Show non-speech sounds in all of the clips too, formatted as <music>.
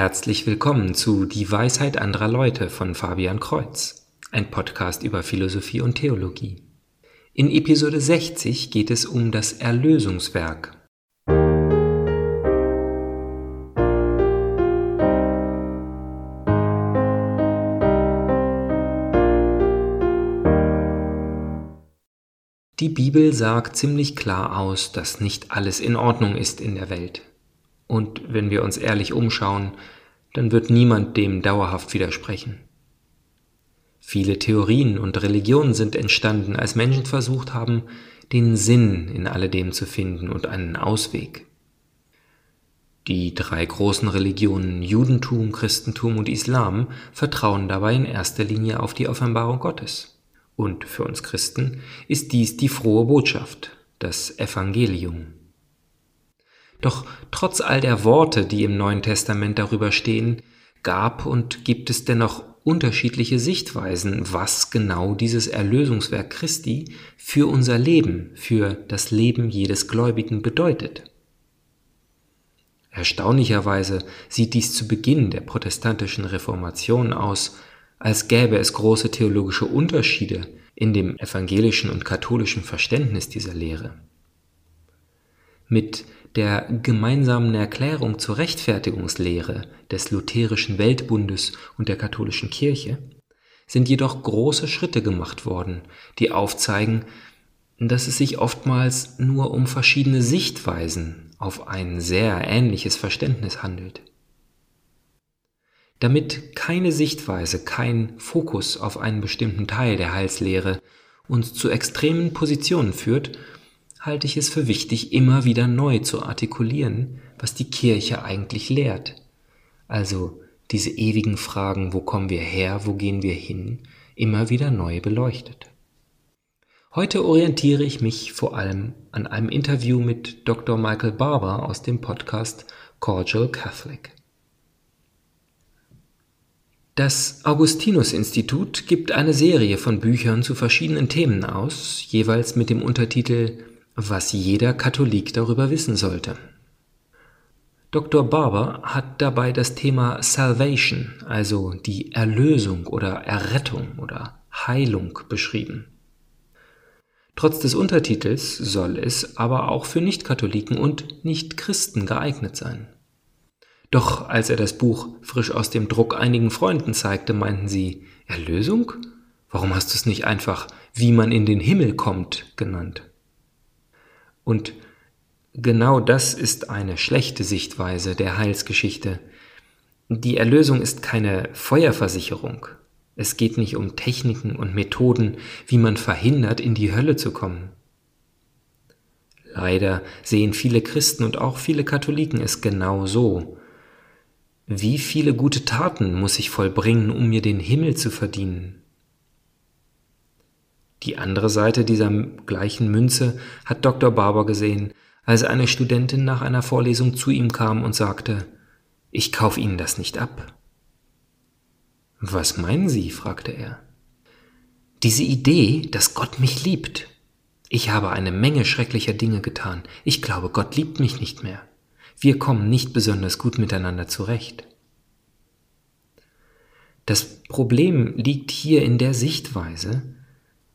Herzlich willkommen zu Die Weisheit anderer Leute von Fabian Kreuz, ein Podcast über Philosophie und Theologie. In Episode 60 geht es um das Erlösungswerk. Die Bibel sagt ziemlich klar aus, dass nicht alles in Ordnung ist in der Welt. Und wenn wir uns ehrlich umschauen, dann wird niemand dem dauerhaft widersprechen. Viele Theorien und Religionen sind entstanden, als Menschen versucht haben, den Sinn in alledem zu finden und einen Ausweg. Die drei großen Religionen Judentum, Christentum und Islam vertrauen dabei in erster Linie auf die Offenbarung Gottes. Und für uns Christen ist dies die frohe Botschaft, das Evangelium. Doch trotz all der Worte, die im Neuen Testament darüber stehen, gab und gibt es dennoch unterschiedliche Sichtweisen, was genau dieses Erlösungswerk Christi für unser Leben, für das Leben jedes Gläubigen bedeutet. Erstaunlicherweise sieht dies zu Beginn der protestantischen Reformation aus, als gäbe es große theologische Unterschiede in dem evangelischen und katholischen Verständnis dieser Lehre. Mit der gemeinsamen Erklärung zur Rechtfertigungslehre des lutherischen Weltbundes und der katholischen Kirche sind jedoch große Schritte gemacht worden, die aufzeigen, dass es sich oftmals nur um verschiedene Sichtweisen auf ein sehr ähnliches Verständnis handelt. Damit keine Sichtweise, kein Fokus auf einen bestimmten Teil der Heilslehre uns zu extremen Positionen führt, halte ich es für wichtig, immer wieder neu zu artikulieren, was die Kirche eigentlich lehrt. Also diese ewigen Fragen, wo kommen wir her, wo gehen wir hin, immer wieder neu beleuchtet. Heute orientiere ich mich vor allem an einem Interview mit Dr. Michael Barber aus dem Podcast Cordial Catholic. Das Augustinus-Institut gibt eine Serie von Büchern zu verschiedenen Themen aus, jeweils mit dem Untertitel was jeder Katholik darüber wissen sollte. Dr. Barber hat dabei das Thema Salvation, also die Erlösung oder Errettung oder Heilung beschrieben. Trotz des Untertitels soll es aber auch für Nichtkatholiken und Nichtchristen geeignet sein. Doch als er das Buch frisch aus dem Druck einigen Freunden zeigte, meinten sie, Erlösung? Warum hast du es nicht einfach, wie man in den Himmel kommt, genannt? Und genau das ist eine schlechte Sichtweise der Heilsgeschichte. Die Erlösung ist keine Feuerversicherung. Es geht nicht um Techniken und Methoden, wie man verhindert, in die Hölle zu kommen. Leider sehen viele Christen und auch viele Katholiken es genau so. Wie viele gute Taten muss ich vollbringen, um mir den Himmel zu verdienen? Die andere Seite dieser gleichen Münze hat Dr. Barber gesehen, als eine Studentin nach einer Vorlesung zu ihm kam und sagte, ich kauf Ihnen das nicht ab. Was meinen Sie? fragte er. Diese Idee, dass Gott mich liebt. Ich habe eine Menge schrecklicher Dinge getan. Ich glaube, Gott liebt mich nicht mehr. Wir kommen nicht besonders gut miteinander zurecht. Das Problem liegt hier in der Sichtweise,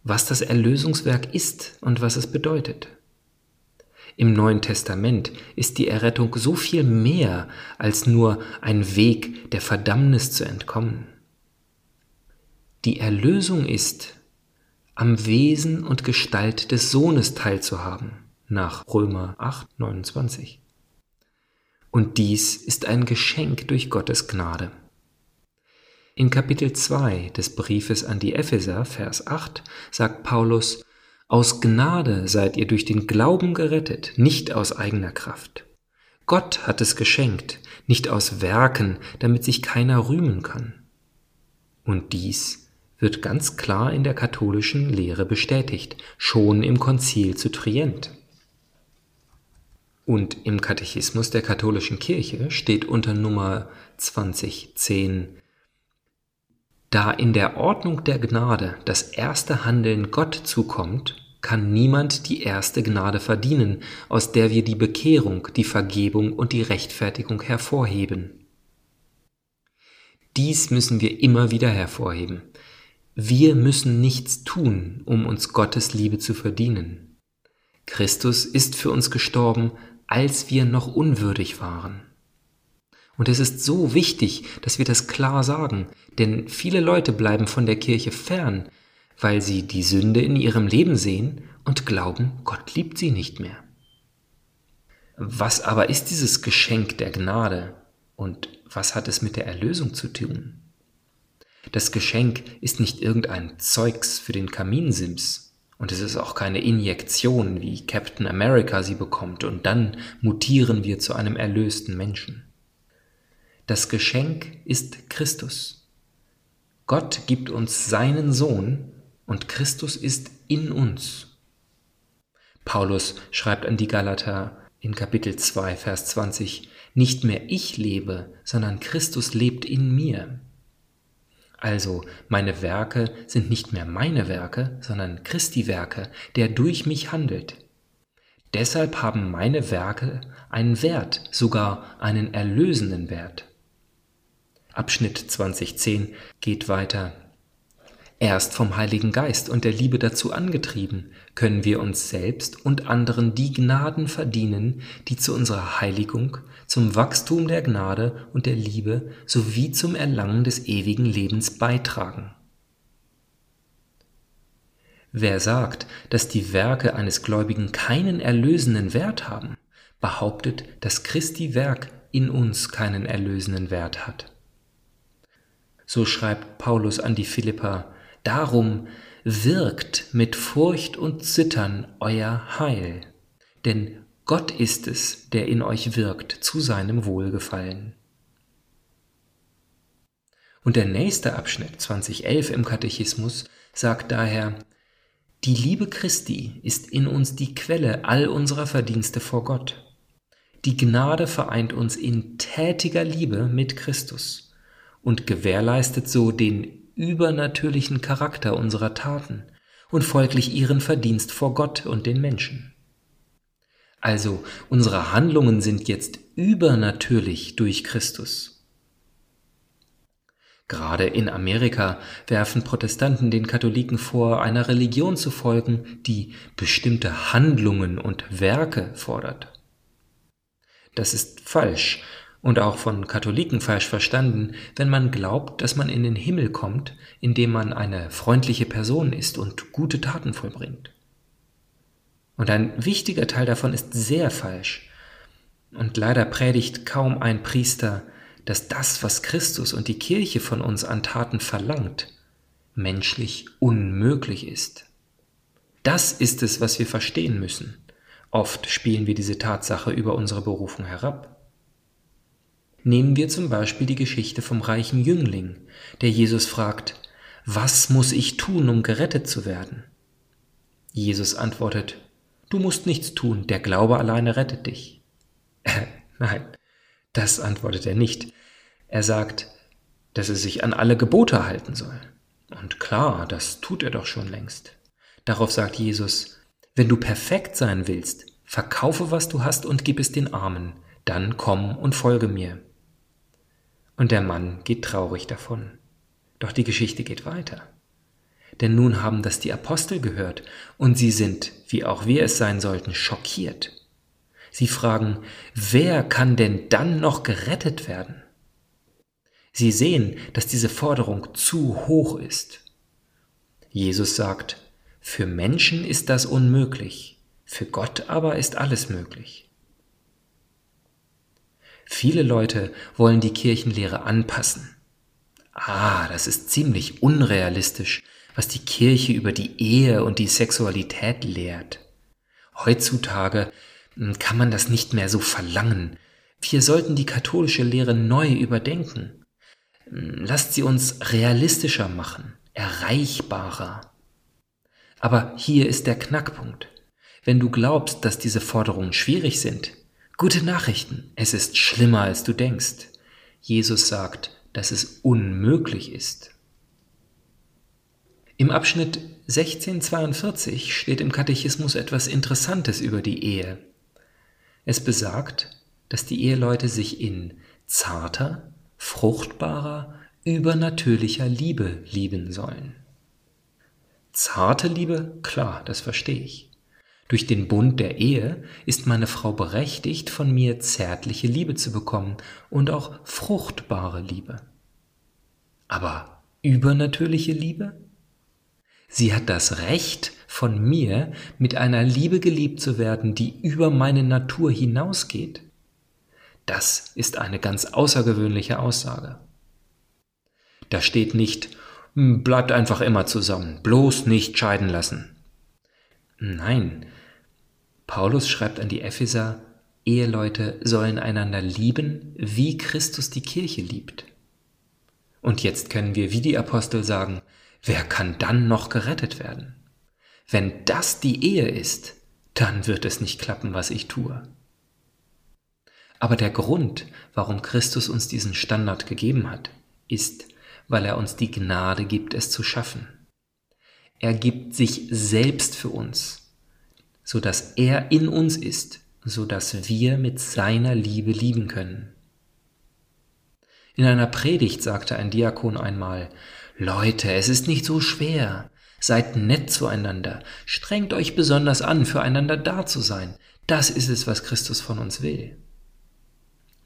was das Erlösungswerk ist und was es bedeutet. Im Neuen Testament ist die Errettung so viel mehr als nur ein Weg der Verdammnis zu entkommen. Die Erlösung ist, am Wesen und Gestalt des Sohnes teilzuhaben, nach Römer 8, 29. Und dies ist ein Geschenk durch Gottes Gnade. In Kapitel 2 des Briefes an die Epheser, Vers 8, sagt Paulus, Aus Gnade seid ihr durch den Glauben gerettet, nicht aus eigener Kraft. Gott hat es geschenkt, nicht aus Werken, damit sich keiner rühmen kann. Und dies wird ganz klar in der katholischen Lehre bestätigt, schon im Konzil zu Trient. Und im Katechismus der katholischen Kirche steht unter Nummer 2010 da in der Ordnung der Gnade das erste Handeln Gott zukommt, kann niemand die erste Gnade verdienen, aus der wir die Bekehrung, die Vergebung und die Rechtfertigung hervorheben. Dies müssen wir immer wieder hervorheben. Wir müssen nichts tun, um uns Gottes Liebe zu verdienen. Christus ist für uns gestorben, als wir noch unwürdig waren. Und es ist so wichtig, dass wir das klar sagen, denn viele Leute bleiben von der Kirche fern, weil sie die Sünde in ihrem Leben sehen und glauben, Gott liebt sie nicht mehr. Was aber ist dieses Geschenk der Gnade und was hat es mit der Erlösung zu tun? Das Geschenk ist nicht irgendein Zeugs für den Kaminsims und es ist auch keine Injektion, wie Captain America sie bekommt und dann mutieren wir zu einem erlösten Menschen. Das Geschenk ist Christus. Gott gibt uns seinen Sohn und Christus ist in uns. Paulus schreibt an die Galater in Kapitel 2, Vers 20, Nicht mehr ich lebe, sondern Christus lebt in mir. Also meine Werke sind nicht mehr meine Werke, sondern Christi Werke, der durch mich handelt. Deshalb haben meine Werke einen Wert, sogar einen erlösenden Wert. Abschnitt 2010 geht weiter. Erst vom Heiligen Geist und der Liebe dazu angetrieben, können wir uns selbst und anderen die Gnaden verdienen, die zu unserer Heiligung, zum Wachstum der Gnade und der Liebe sowie zum Erlangen des ewigen Lebens beitragen. Wer sagt, dass die Werke eines Gläubigen keinen erlösenden Wert haben, behauptet, dass Christi Werk in uns keinen erlösenden Wert hat. So schreibt Paulus an die Philippa, darum wirkt mit Furcht und Zittern euer Heil, denn Gott ist es, der in euch wirkt zu seinem Wohlgefallen. Und der nächste Abschnitt 2011 im Katechismus sagt daher, die Liebe Christi ist in uns die Quelle all unserer Verdienste vor Gott. Die Gnade vereint uns in tätiger Liebe mit Christus und gewährleistet so den übernatürlichen Charakter unserer Taten und folglich ihren Verdienst vor Gott und den Menschen. Also unsere Handlungen sind jetzt übernatürlich durch Christus. Gerade in Amerika werfen Protestanten den Katholiken vor, einer Religion zu folgen, die bestimmte Handlungen und Werke fordert. Das ist falsch und auch von Katholiken falsch verstanden, wenn man glaubt, dass man in den Himmel kommt, indem man eine freundliche Person ist und gute Taten vollbringt. Und ein wichtiger Teil davon ist sehr falsch. Und leider predigt kaum ein Priester, dass das, was Christus und die Kirche von uns an Taten verlangt, menschlich unmöglich ist. Das ist es, was wir verstehen müssen. Oft spielen wir diese Tatsache über unsere Berufung herab. Nehmen wir zum Beispiel die Geschichte vom reichen Jüngling, der Jesus fragt, was muss ich tun, um gerettet zu werden? Jesus antwortet, du musst nichts tun, der Glaube alleine rettet dich. <laughs> Nein, das antwortet er nicht. Er sagt, dass er sich an alle Gebote halten soll. Und klar, das tut er doch schon längst. Darauf sagt Jesus, wenn du perfekt sein willst, verkaufe, was du hast und gib es den Armen, dann komm und folge mir. Und der Mann geht traurig davon. Doch die Geschichte geht weiter. Denn nun haben das die Apostel gehört und sie sind, wie auch wir es sein sollten, schockiert. Sie fragen, wer kann denn dann noch gerettet werden? Sie sehen, dass diese Forderung zu hoch ist. Jesus sagt, für Menschen ist das unmöglich, für Gott aber ist alles möglich. Viele Leute wollen die Kirchenlehre anpassen. Ah, das ist ziemlich unrealistisch, was die Kirche über die Ehe und die Sexualität lehrt. Heutzutage hm, kann man das nicht mehr so verlangen. Wir sollten die katholische Lehre neu überdenken. Hm, lasst sie uns realistischer machen, erreichbarer. Aber hier ist der Knackpunkt. Wenn du glaubst, dass diese Forderungen schwierig sind, Gute Nachrichten, es ist schlimmer, als du denkst. Jesus sagt, dass es unmöglich ist. Im Abschnitt 1642 steht im Katechismus etwas Interessantes über die Ehe. Es besagt, dass die Eheleute sich in zarter, fruchtbarer, übernatürlicher Liebe lieben sollen. Zarte Liebe, klar, das verstehe ich. Durch den Bund der Ehe ist meine Frau berechtigt, von mir zärtliche Liebe zu bekommen und auch fruchtbare Liebe. Aber übernatürliche Liebe? Sie hat das Recht, von mir mit einer Liebe geliebt zu werden, die über meine Natur hinausgeht. Das ist eine ganz außergewöhnliche Aussage. Da steht nicht, hm, bleibt einfach immer zusammen, bloß nicht scheiden lassen. Nein, Paulus schreibt an die Epheser, Eheleute sollen einander lieben, wie Christus die Kirche liebt. Und jetzt können wir wie die Apostel sagen, wer kann dann noch gerettet werden? Wenn das die Ehe ist, dann wird es nicht klappen, was ich tue. Aber der Grund, warum Christus uns diesen Standard gegeben hat, ist, weil er uns die Gnade gibt, es zu schaffen. Er gibt sich selbst für uns, so dass er in uns ist, so dass wir mit seiner Liebe lieben können. In einer Predigt sagte ein Diakon einmal, Leute, es ist nicht so schwer. Seid nett zueinander. Strengt euch besonders an, füreinander da zu sein. Das ist es, was Christus von uns will.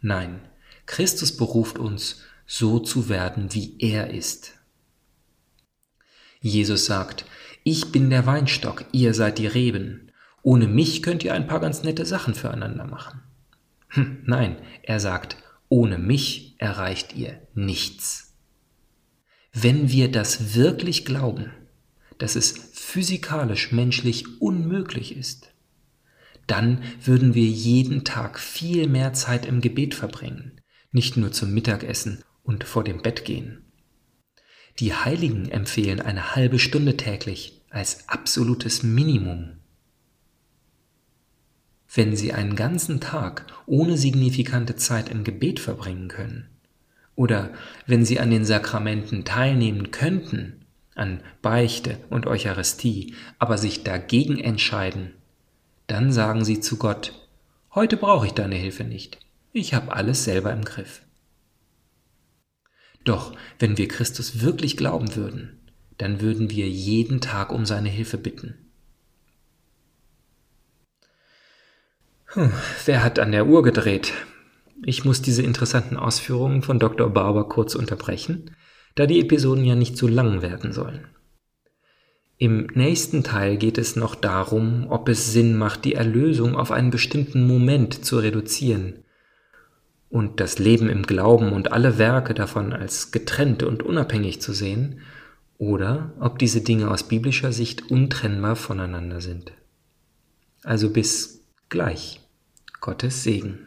Nein, Christus beruft uns, so zu werden, wie er ist. Jesus sagt, ich bin der Weinstock, ihr seid die Reben. Ohne mich könnt ihr ein paar ganz nette Sachen füreinander machen. Hm, nein, er sagt, ohne mich erreicht ihr nichts. Wenn wir das wirklich glauben, dass es physikalisch menschlich unmöglich ist, dann würden wir jeden Tag viel mehr Zeit im Gebet verbringen, nicht nur zum Mittagessen und vor dem Bett gehen. Die Heiligen empfehlen eine halbe Stunde täglich als absolutes Minimum. Wenn Sie einen ganzen Tag ohne signifikante Zeit im Gebet verbringen können, oder wenn Sie an den Sakramenten teilnehmen könnten, an Beichte und Eucharistie, aber sich dagegen entscheiden, dann sagen Sie zu Gott, heute brauche ich deine Hilfe nicht, ich habe alles selber im Griff. Doch wenn wir Christus wirklich glauben würden, dann würden wir jeden Tag um seine Hilfe bitten. Hm, wer hat an der Uhr gedreht? Ich muss diese interessanten Ausführungen von Dr. Barber kurz unterbrechen, da die Episoden ja nicht zu lang werden sollen. Im nächsten Teil geht es noch darum, ob es Sinn macht, die Erlösung auf einen bestimmten Moment zu reduzieren und das Leben im Glauben und alle Werke davon als getrennt und unabhängig zu sehen, oder ob diese Dinge aus biblischer Sicht untrennbar voneinander sind. Also bis gleich. Gottes Segen.